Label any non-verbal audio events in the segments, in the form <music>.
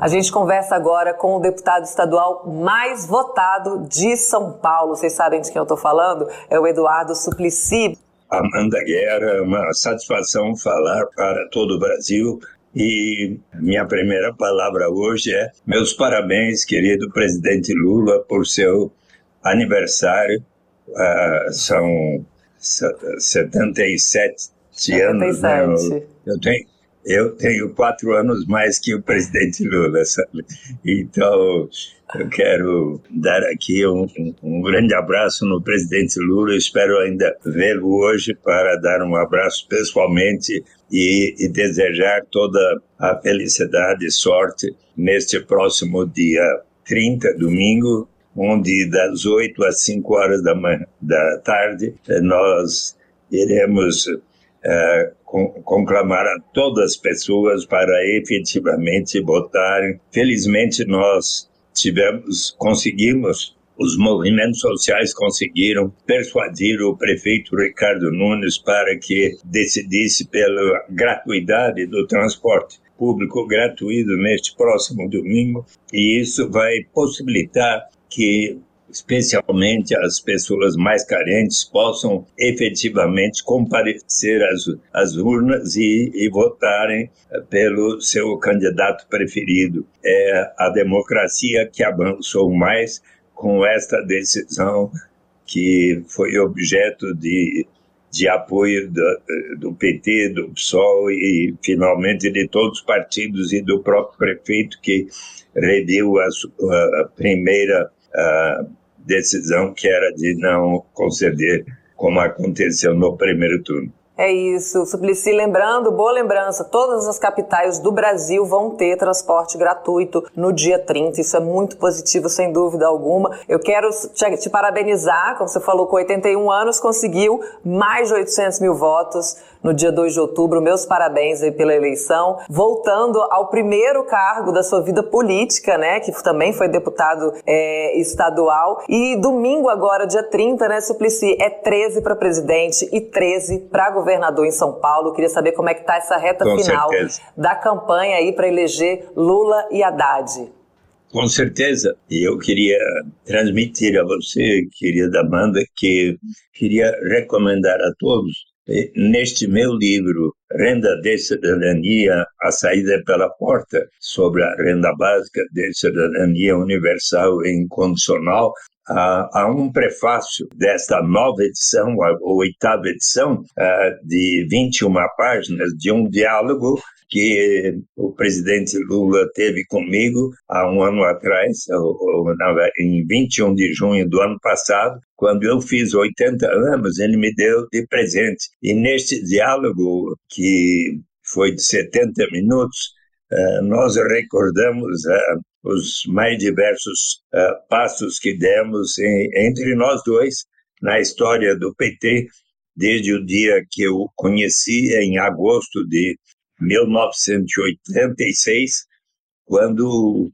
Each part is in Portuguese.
A gente conversa agora com o deputado estadual mais votado de São Paulo. Vocês sabem de quem eu estou falando? É o Eduardo Suplicy. Amanda Guerra, é uma satisfação falar para todo o Brasil. E minha primeira palavra hoje é meus parabéns, querido presidente Lula, por seu aniversário. Uh, são 77, 77 anos. Né? Eu, eu tenho eu tenho quatro anos mais que o presidente Lula, sabe? Então, eu quero dar aqui um, um, grande abraço no presidente Lula. Eu espero ainda vê-lo hoje para dar um abraço pessoalmente e, e, desejar toda a felicidade e sorte neste próximo dia 30, domingo, onde das 8 às 5 horas da, manhã, da tarde nós iremos conclamar a todas as pessoas para efetivamente votarem. Felizmente nós tivemos, conseguimos os movimentos sociais conseguiram persuadir o prefeito Ricardo Nunes para que decidisse pela gratuidade do transporte público gratuito neste próximo domingo, e isso vai possibilitar que especialmente as pessoas mais carentes, possam efetivamente comparecer às, às urnas e, e votarem eh, pelo seu candidato preferido. É a democracia que avançou mais com esta decisão que foi objeto de, de apoio do, do PT, do PSOL e, finalmente, de todos os partidos e do próprio prefeito que reviu a, a primeira decisão que era de não conceder, como aconteceu no primeiro turno. É isso, Suplicy. Lembrando, boa lembrança, todas as capitais do Brasil vão ter transporte gratuito no dia 30. Isso é muito positivo, sem dúvida alguma. Eu quero te, parabenizar, como você falou, com 81 anos, conseguiu mais de 800 mil votos no dia 2 de outubro. Meus parabéns aí pela eleição. Voltando ao primeiro cargo da sua vida política, né, que também foi deputado é, estadual. E domingo agora, dia 30, né, Suplicy, é 13 para presidente e 13 para governador em São Paulo. Queria saber como é que tá essa reta Com final certeza. da campanha aí para eleger Lula e Haddad. Com certeza. E eu queria transmitir a você, querida Amanda, que queria recomendar a todos Neste meu livro, Renda de Cidadania, a saída pela porta, sobre a renda básica de cidadania universal e incondicional, há, um prefácio desta nova edição, a oitava edição, de 21 páginas, de um diálogo que o presidente Lula teve comigo há um ano atrás, em 21 de junho do ano passado, quando eu fiz 80 anos, ele me deu de presente. E neste diálogo, que foi de 70 minutos, eh, nós recordamos eh, os mais diversos eh, passos que demos entre nós dois na história do PT, desde o dia que eu conheci, em agosto de 1986, quando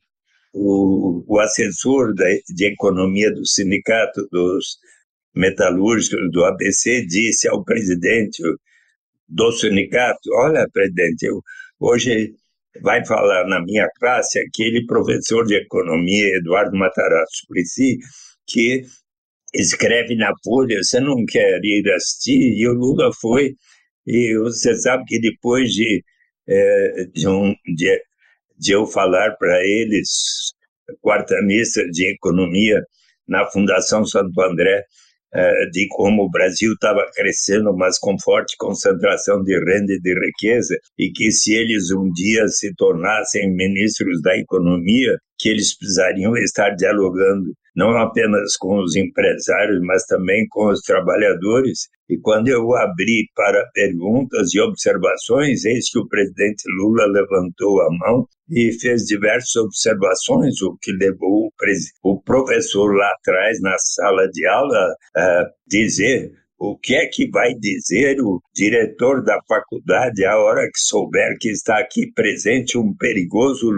o, o assessor de economia do sindicato dos metalúrgicos do ABC disse ao presidente do sindicato: Olha, presidente, eu, hoje vai falar na minha classe aquele professor de economia, Eduardo Matarazzo Suplicy, que escreve na Folha: Você não quer ir assistir? E o Lula foi. E você sabe que depois de, é, de, um, de de eu falar para eles, quarta missa de economia na Fundação Santo André, de como o Brasil estava crescendo, mas com forte concentração de renda e de riqueza, e que se eles um dia se tornassem ministros da economia, que eles precisariam estar dialogando não apenas com os empresários, mas também com os trabalhadores. E quando eu abri para perguntas e observações, eis que o presidente Lula levantou a mão e fez diversas observações, o que levou o, professor lá atrás, na sala de aula, a dizer o que é que vai dizer o diretor da faculdade a hora que souber que está aqui presente um perigoso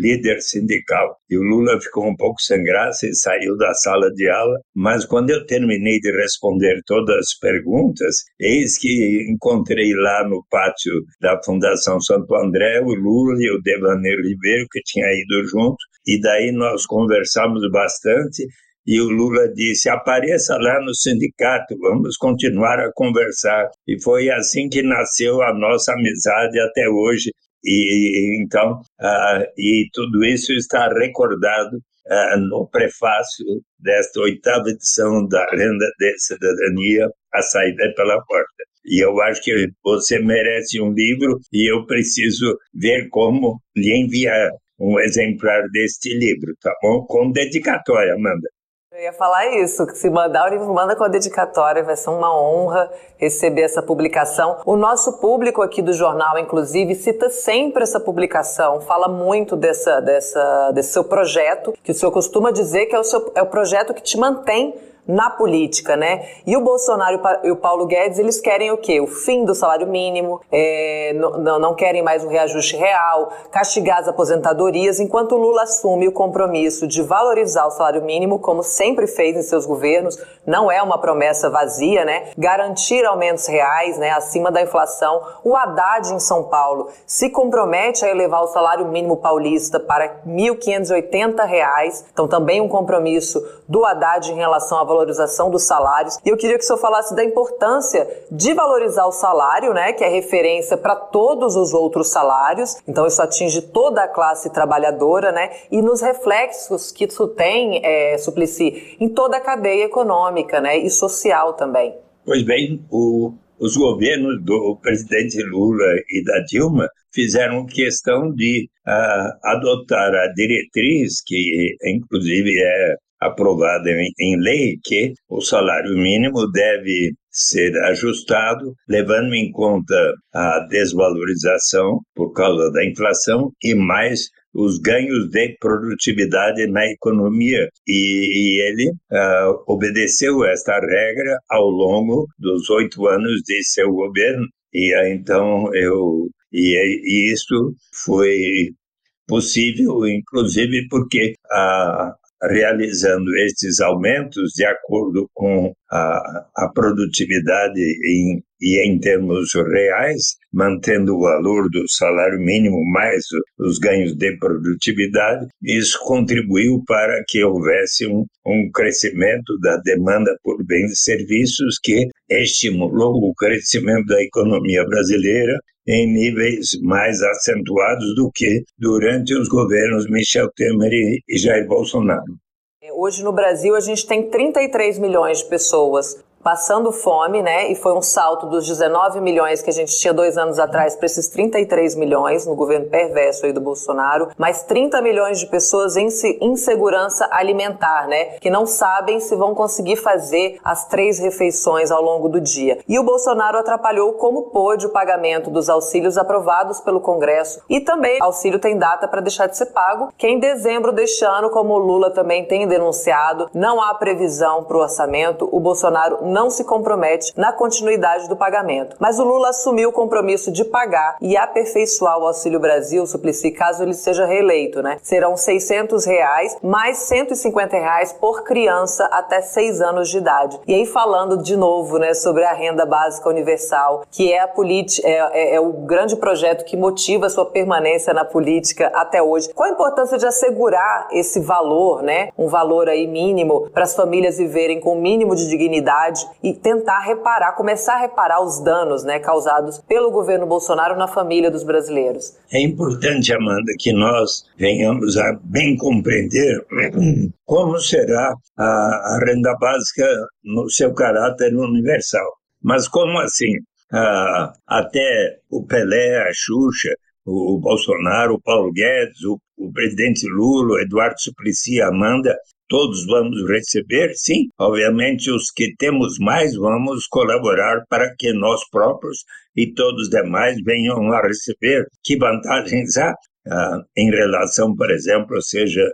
líder sindical. E o Lula ficou um pouco sem graça e saiu da sala de aula, mas quando eu terminei de responder todas as perguntas, eis que encontrei lá no pátio da Fundação Santo André o Lula e o Devaneiro Ribeiro, que tinha ido junto, e daí nós conversamos bastante e o Lula disse: apareça lá no sindicato, vamos continuar a conversar. E foi assim que nasceu a nossa amizade até hoje. E então, uh, e tudo isso está recordado uh, no prefácio desta oitava edição da Renda de Cidadania, A Saída pela Porta. E eu acho que você merece um livro e eu preciso ver como lhe enviar um exemplar deste livro, tá bom? Com dedicatória, Amanda. Eu ia falar isso, que se mandar o livro, manda com a dedicatória, vai ser uma honra receber essa publicação. O nosso público aqui do jornal, inclusive, cita sempre essa publicação, fala muito dessa, dessa, desse seu projeto, que o senhor costuma dizer que é o, seu, é o projeto que te mantém na política, né? E o Bolsonaro e o Paulo Guedes, eles querem o quê? O fim do salário mínimo, é, não, não querem mais um reajuste real, castigar as aposentadorias, enquanto o Lula assume o compromisso de valorizar o salário mínimo, como sempre fez em seus governos, não é uma promessa vazia, né? Garantir aumentos reais, né, acima da inflação. O Haddad em São Paulo se compromete a elevar o salário mínimo paulista para 1.580 reais. então também um compromisso do Haddad em relação à valorização dos salários. E eu queria que o senhor falasse da importância de valorizar o salário, né, que é referência para todos os outros salários. Então isso atinge toda a classe trabalhadora, né, e nos reflexos que isso tem, é, Suplicy, em toda a cadeia econômica, né, e social também. Pois bem, o, os governos do presidente Lula e da Dilma fizeram questão de uh, adotar a diretriz, que inclusive é aprovada em, em lei que o salário mínimo deve ser ajustado, levando em conta a desvalorização por causa da inflação e mais os ganhos de produtividade na economia. E, e ele uh, obedeceu esta regra ao longo dos oito anos de seu governo. E uh, então eu e, e isso foi possível, inclusive porque a, realizando estes aumentos de acordo com a, a produtividade em, e em termos reais, mantendo o valor do salário mínimo mais os ganhos de produtividade, isso contribuiu para que houvesse um, um crescimento da demanda por bens e serviços que estimulou o crescimento da economia brasileira em níveis mais acentuados do que durante os governos Michel Temer e Jair Bolsonaro. Hoje no Brasil a gente tem 33 milhões de pessoas passando fome, né? E foi um salto dos 19 milhões que a gente tinha dois anos atrás para esses 33 milhões no governo perverso aí do Bolsonaro, mais 30 milhões de pessoas em insegurança alimentar, né? Que não sabem se vão conseguir fazer as três refeições ao longo do dia. E o Bolsonaro atrapalhou como pôde o pagamento dos auxílios aprovados pelo Congresso e também auxílio tem data para deixar de ser pago, que é em dezembro deste ano, como o Lula também tem denunciado, não há previsão para o orçamento. O Bolsonaro não se compromete na continuidade do pagamento. Mas o Lula assumiu o compromisso de pagar e aperfeiçoar o Auxílio Brasil, Suplicy, caso ele seja reeleito, né? Serão 600 reais mais 150 reais por criança até 6 anos de idade. E aí falando de novo, né, sobre a renda básica universal, que é a política, é, é, é o grande projeto que motiva sua permanência na política até hoje. Qual a importância de assegurar esse valor, né, um valor aí mínimo para as famílias viverem com o mínimo de dignidade e tentar reparar, começar a reparar os danos né, causados pelo governo Bolsonaro na família dos brasileiros. É importante, Amanda, que nós venhamos a bem compreender como será a, a renda básica no seu caráter universal. Mas como assim? Ah, até o Pelé, a Xuxa, o Bolsonaro, o Paulo Guedes, o, o presidente Lula, o Eduardo Suplicy, a Amanda, todos vamos receber, sim. Obviamente, os que temos mais vamos colaborar para que nós próprios e todos os demais venham a receber. Que vantagens há ah, em relação, por exemplo, seja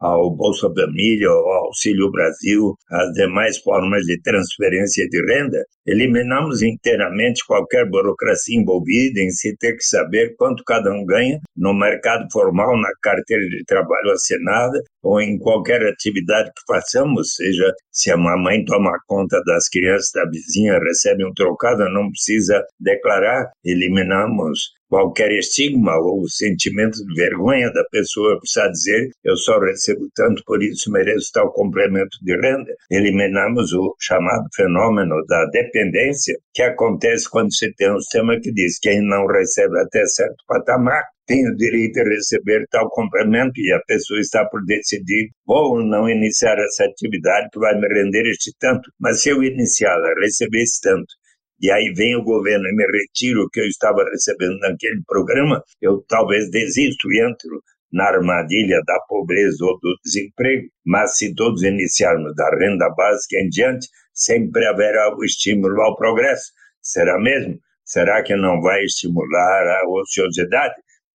ao Bolsa Família, ao Auxílio Brasil, às demais formas de transferência de renda, eliminamos inteiramente qualquer burocracia envolvida em se ter que saber quanto cada um ganha no mercado formal, na carteira de trabalho assinada ou em qualquer atividade que façamos, seja se a mamãe toma conta das crianças da vizinha, recebe um trocado, não precisa declarar, eliminamos qualquer estigma ou sentimento de vergonha da pessoa precisar dizer eu só recebo tanto, por isso mereço tal complemento de renda. Eliminamos o chamado fenômeno da dependência que acontece quando se tem um sistema que diz que quem não recebe até certo patamar tem o direito a receber tal complemento e a pessoa está por decidir vou não iniciar essa atividade que vai me render este tanto, mas se eu iniciá-la, receber esse tanto, e aí vem o governo e me retira o que eu estava recebendo naquele programa, eu talvez desisto e entro na armadilha da pobreza ou do desemprego, mas se todos iniciarmos da renda básica em diante, sempre haverá o estímulo ao progresso. Será mesmo? Será que não vai estimular a ociosidade?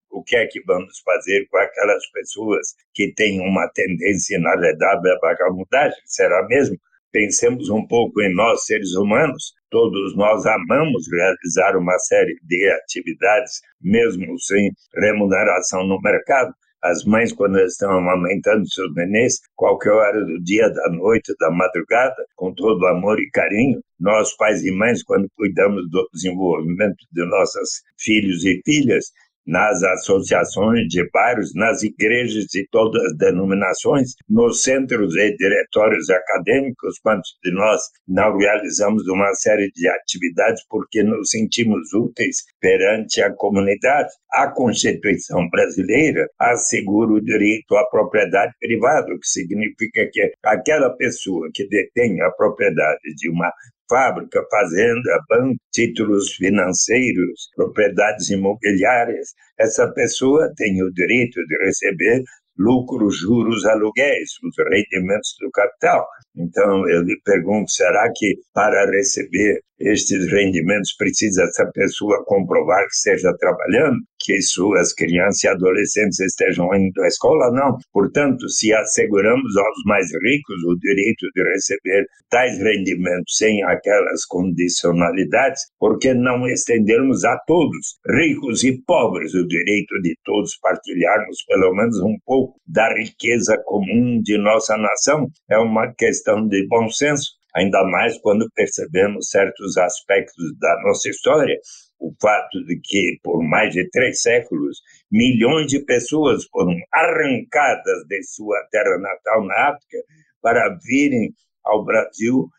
O que é que vamos fazer com aquelas pessoas que têm uma tendência inadequada à vagabundagem? Será mesmo? Pensemos um pouco em nós, seres humanos. Todos nós amamos realizar uma série de atividades, mesmo sem remuneração no mercado. As mães, quando estão amamentando seus nenês, qualquer hora do dia, da noite, da madrugada, com todo amor e carinho. Nós, pais e mães, quando cuidamos do desenvolvimento de nossos filhos e filhas, nas associações de bairros, nas igrejas de todas as denominações, nos centros e diretórios acadêmicos, quantos de nós não realizamos uma série de atividades porque nos sentimos úteis perante a comunidade. A Constituição brasileira assegura o direito à propriedade privada, o que significa que aquela pessoa que detém a propriedade de uma fábrica, fazenda, banco, títulos financeiros, propriedades imobiliárias, essa pessoa tem o direito de receber lucros, juros, aluguéis, os rendimentos do capital. Então, eu lhe pergunto, será que para receber estes rendimentos precisa essa pessoa comprovar que esteja trabalhando, que suas crianças e adolescentes estejam indo à escola? Não. Portanto, se asseguramos aos mais ricos o direito de receber tais rendimentos sem aquelas condicionalidades, por que não estendermos a todos, ricos e pobres, o direito de todos partilharmos pelo menos um pouco da riqueza comum de nossa nação? É uma questão de bom senso ainda mais quando percebemos certos aspectos da nossa história, o fato de que, por mais de três séculos, milhões de pessoas foram arrancadas de sua terra natal na África para virem ao Brasil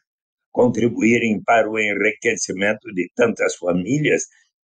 contribuírem para o enriquecimento de tantas famílias,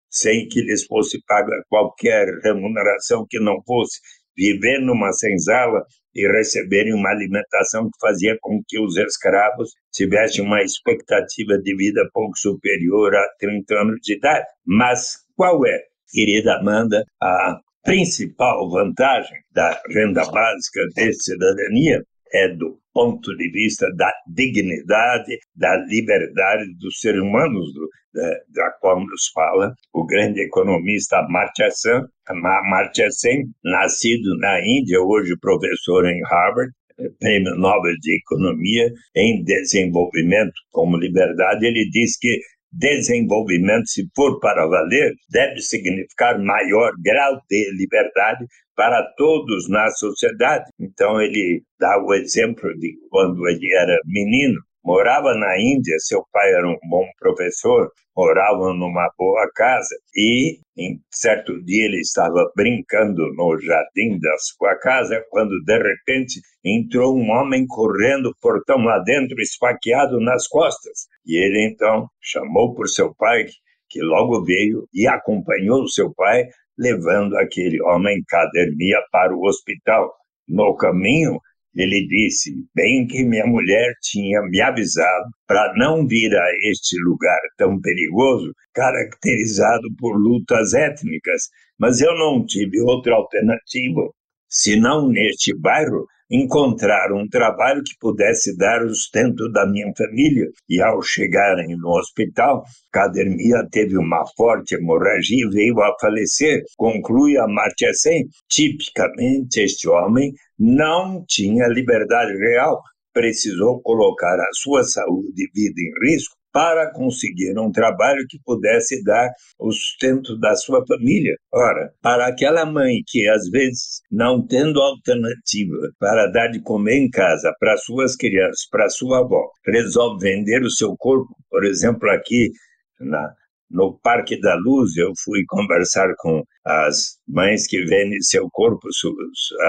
sem que lhes fosse paga qualquer remuneração que não fosse viver numa senzala e receberem uma alimentação que fazia com que os escravos tivessem uma expectativa de vida pouco superior a 30 anos de idade. Mas qual é, querida Amanda, a principal vantagem da renda básica de cidadania? É do ponto de vista da dignidade, da liberdade dos seres humanos, do, da, da, qual nos fala o grande economista Amartya Sen, Amartya Sen, nascido na Índia, hoje professor em Harvard, prêmio Nobel de Economia em desenvolvimento como liberdade, ele diz que desenvolvimento, se for para valer, deve significar maior grau de liberdade para todos na sociedade. Então ele dá o exemplo de quando ele era menino, morava na Índia, seu pai era um bom professor, moravam numa boa casa e em certo dia ele estava brincando no jardim da sua casa quando de repente entrou um homem correndo portão lá dentro esfaqueado nas costas e ele então chamou por seu pai que logo veio e acompanhou seu pai levando aquele homem cademia para o hospital. No caminho, ele disse: Bem que minha mulher tinha me avisado para não vir a este lugar tão perigoso, caracterizado por lutas étnicas, mas eu não tive outra alternativa senão neste bairro encontrar um trabalho que pudesse dar o sustento da minha família. E ao chegarem no hospital, Cadermia teve uma forte hemorragia e veio a falecer. Conclui a Marchessin, tipicamente este homem não tinha liberdade real, precisou colocar a sua saúde e vida em risco para conseguir um trabalho que pudesse dar o sustento da sua família. Ora, para aquela mãe que às vezes não tendo alternativa para dar de comer em casa para suas crianças, para sua avó, resolve vender o seu corpo, por exemplo, aqui na no Parque da Luz, eu fui conversar com as mães que vendem seu corpo,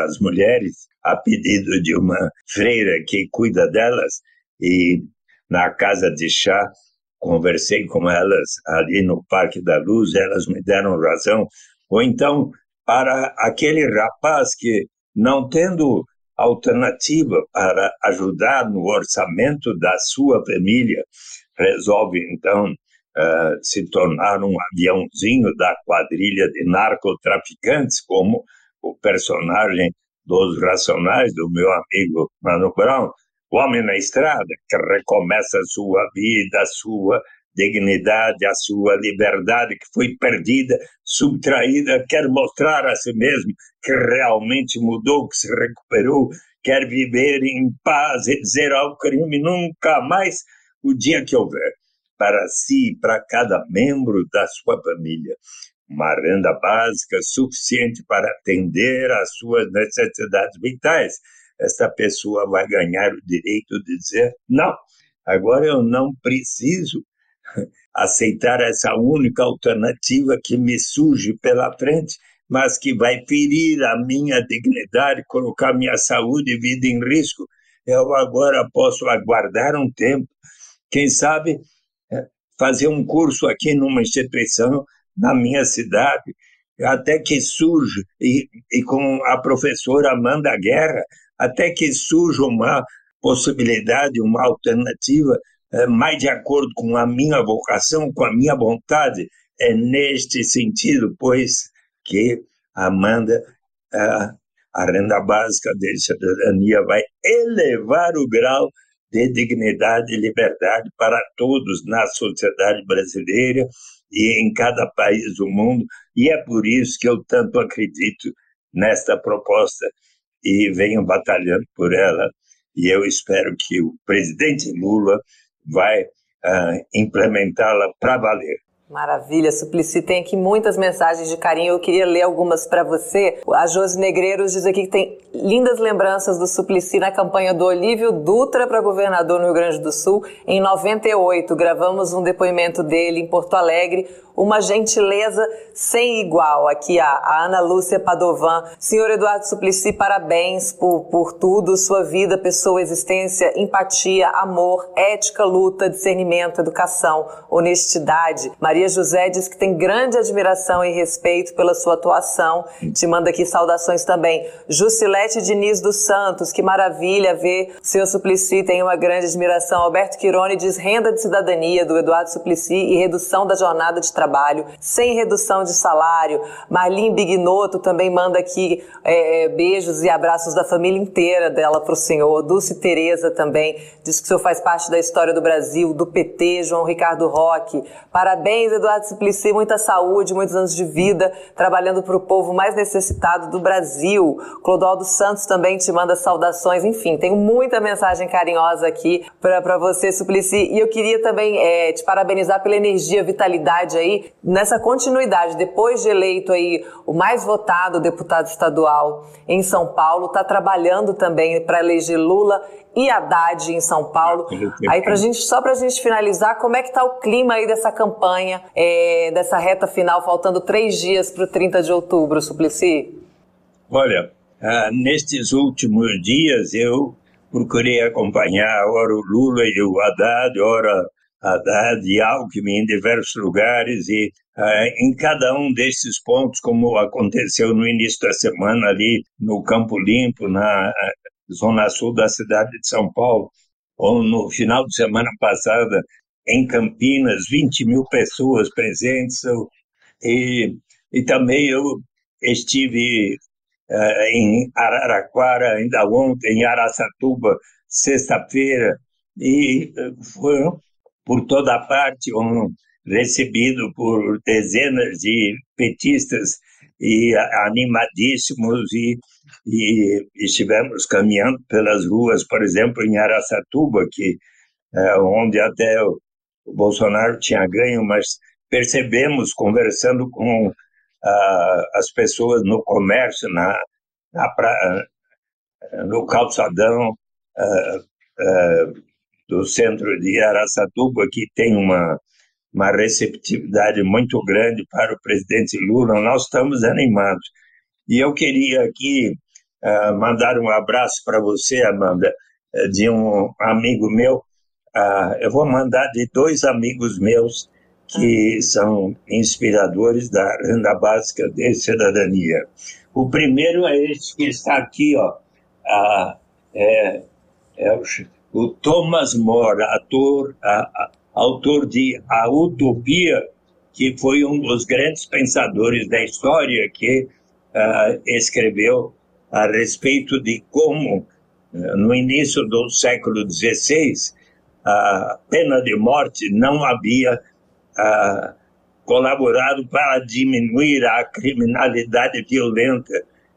as mulheres, a pedido de uma freira que cuida delas, e na casa de chá, conversei com elas ali no Parque da Luz, elas me deram razão. Ou então, para aquele rapaz que, não tendo alternativa para ajudar no orçamento da sua família, resolve então uh, se tornar um aviãozinho da quadrilha de narcotraficantes, como o personagem dos Racionais do meu amigo Mano Brown, o homem na estrada que recomeça a sua vida, a sua dignidade, a sua liberdade que foi perdida, subtraída, quer mostrar a si mesmo que realmente mudou, que se recuperou, quer viver em paz e dizer ao crime nunca mais o dia que houver, para si e para cada membro da sua família. Uma renda básica suficiente para atender às suas necessidades vitais, essa pessoa vai ganhar o direito de dizer: não, agora eu não preciso <laughs> aceitar essa única alternativa que me surge pela frente, mas que vai ferir a minha dignidade, colocar minha saúde e vida em risco. Eu agora posso aguardar um tempo, quem sabe é, fazer um curso aqui numa instituição na minha cidade, até que surge, e, e com a professora Amanda Guerra, até que surja uma possibilidade, uma alternativa é, mais de acordo com a minha vocação, com a minha vontade. É neste sentido, pois, que Amanda, a, a renda básica de cidadania vai elevar o grau de dignidade e liberdade para todos na sociedade brasileira e em cada país do mundo, e é por isso que eu tanto acredito nesta proposta e venham batalhando por ela. E eu espero que o presidente Lula vai uh, implementá-la para valer. Maravilha, Suplicy. Tem aqui muitas mensagens de carinho. Eu queria ler algumas para você. A Josi Negreiros diz aqui que tem lindas lembranças do Suplicy na campanha do Olívio Dutra para governador no Rio Grande do Sul em 98. Gravamos um depoimento dele em Porto Alegre uma gentileza sem igual. Aqui a, Ana Lúcia Padovan. Senhor Eduardo Suplicy, parabéns por, por tudo, sua vida, pessoa, existência, empatia, amor, ética, luta, discernimento, educação, honestidade. Maria José diz que tem grande admiração e respeito pela sua atuação. Te manda aqui saudações também. Jusilete Diniz dos Santos, que maravilha ver seu Suplicy, tem uma grande admiração. Alberto Quirone diz renda de cidadania do Eduardo Suplicy e redução da jornada de trabalho sem redução de salário. Marlene Bignoto também manda aqui é, beijos e abraços da família inteira dela para o senhor. Dulce Tereza também diz que o senhor faz parte da história do Brasil, do PT, João Ricardo Roque. Parabéns, Eduardo Suplicy, muita saúde, muitos anos de vida, trabalhando para o povo mais necessitado do Brasil. Clodoaldo Santos também te manda saudações. Enfim, tenho muita mensagem carinhosa aqui para você, Suplicy. E eu queria também é, te parabenizar pela energia, vitalidade aí nessa continuidade, depois de eleito aí o mais votado deputado estadual em São Paulo, está trabalhando também para eleger Lula e Haddad em São Paulo. Aí pra gente, só para a gente finalizar, como é que está o clima aí dessa campanha, é, dessa reta final, faltando três dias para o 30 de outubro, Suplicy? Olha, ah, nestes últimos dias eu procurei acompanhar ora o Lula e o Haddad, ora Haddad e Alckmin em diversos lugares e uh, em cada um desses pontos, como aconteceu no início da semana ali no Campo Limpo, na zona sul da cidade de São Paulo, ou no final de semana passada em Campinas, 20 mil pessoas presentes, e, e também eu estive uh, em Araraquara, ainda ontem, em Araçatuba, sexta-feira, e foram por toda parte, um, recebido por dezenas de petistas e animadíssimos e, e estivemos caminhando pelas ruas, por exemplo, em Araçatuba, que é, onde até o, o, Bolsonaro tinha ganho, mas percebemos conversando com as pessoas no comércio, na, na pra, no calçadão do centro de Araçatuba, que tem uma uma receptividade muito grande para o presidente Lula. Nós estamos animados. E eu queria aqui uh, mandar um abraço para você, Amanda, eh, de um amigo meu. Uh, eu vou mandar de dois amigos meus que são inspiradores da renda básica de cidadania. O primeiro é esse que está aqui, ó, é, é o, o Thomas More, ator, autor de A Utopia, que foi um dos grandes pensadores da história que uh, escreveu a respeito de como, uh, no início do século XVI, a pena de morte não havia uh, colaborado para diminuir a criminalidade violenta.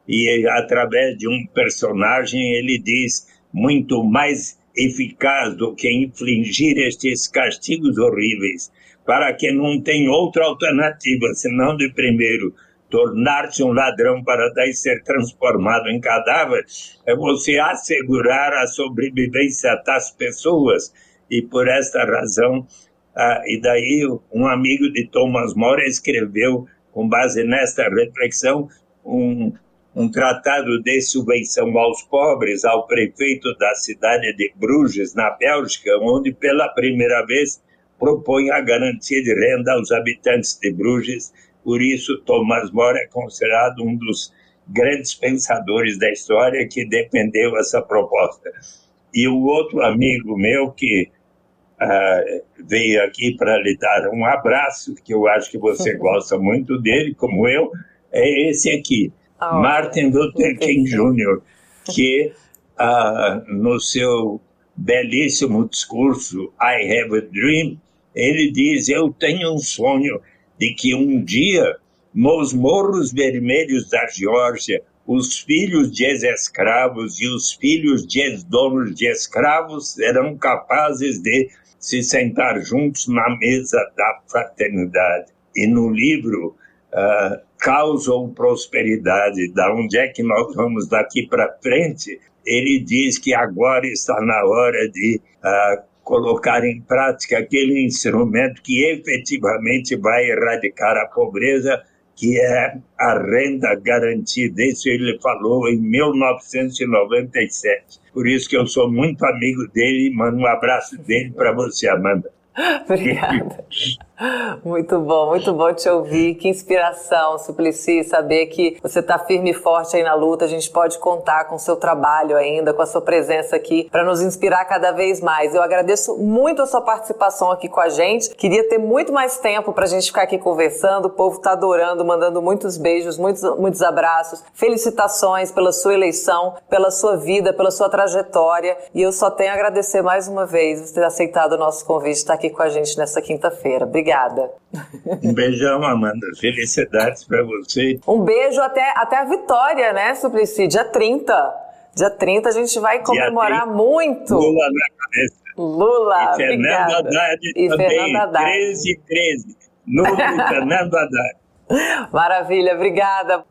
E, através de um personagem, ele diz muito mais eficaz do que infligir estes castigos horríveis, para que não tem outra alternativa senão de primeiro tornar-se um ladrão para daí ser transformado em cadáver, é você assegurar a sobrevivência das pessoas. E por esta razão, ah, e daí um amigo de Thomas More escreveu, com base nesta reflexão, um, um tratado de subvenção aos pobres ao prefeito da cidade de Bruges, na Bélgica, onde pela primeira vez propõe a garantia de renda aos habitantes de Bruges. Por isso, Thomas More é considerado um dos grandes pensadores da história que defendeu essa proposta. E o outro amigo meu que uh, veio aqui para lhe dar um abraço, que eu acho que você <laughs> gosta muito dele, como eu, é esse aqui. Oh, Martin Luther King Jr., que uh, no seu belíssimo discurso I Have a Dream, ele diz: Eu tenho um sonho de que um dia, nos morros vermelhos da Geórgia, os filhos de ex-escravos e os filhos de ex-donos de escravos serão capazes de se sentar juntos na mesa da fraternidade. E no livro uh, caos ou prosperidade, da onde é que nós vamos daqui para frente, ele diz que agora está na hora de uh, colocar em prática aquele instrumento que efetivamente vai erradicar a pobreza, que é a renda garantida. Isso ele falou em 1997. Por isso que eu sou muito amigo dele e mando um abraço dele para você, Amanda. <laughs> Obrigada. Muito bom, muito bom te ouvir. Que inspiração, Suplicy, saber que você está firme e forte aí na luta. A gente pode contar com o seu trabalho ainda, com a sua presença aqui, para nos inspirar cada vez mais. Eu agradeço muito a sua participação aqui com a gente. Queria ter muito mais tempo para a gente ficar aqui conversando. O povo está adorando, mandando muitos beijos, muitos, muitos abraços. Felicitações pela sua eleição, pela sua vida, pela sua trajetória. E eu só tenho a agradecer mais uma vez você ter aceitado o nosso convite, estar aqui com a gente nessa quinta-feira. Obrigada. Obrigada. Um beijão, Amanda. Felicidades para você. Um beijo até, até a vitória, né, Suplicy? Dia 30. Dia 30 a gente vai comemorar muito. Lula na cabeça. Lula, e Fernando Haddad e também. Fernando Haddad. 13 13. Lula e Fernando Haddad. <laughs> Maravilha, obrigada.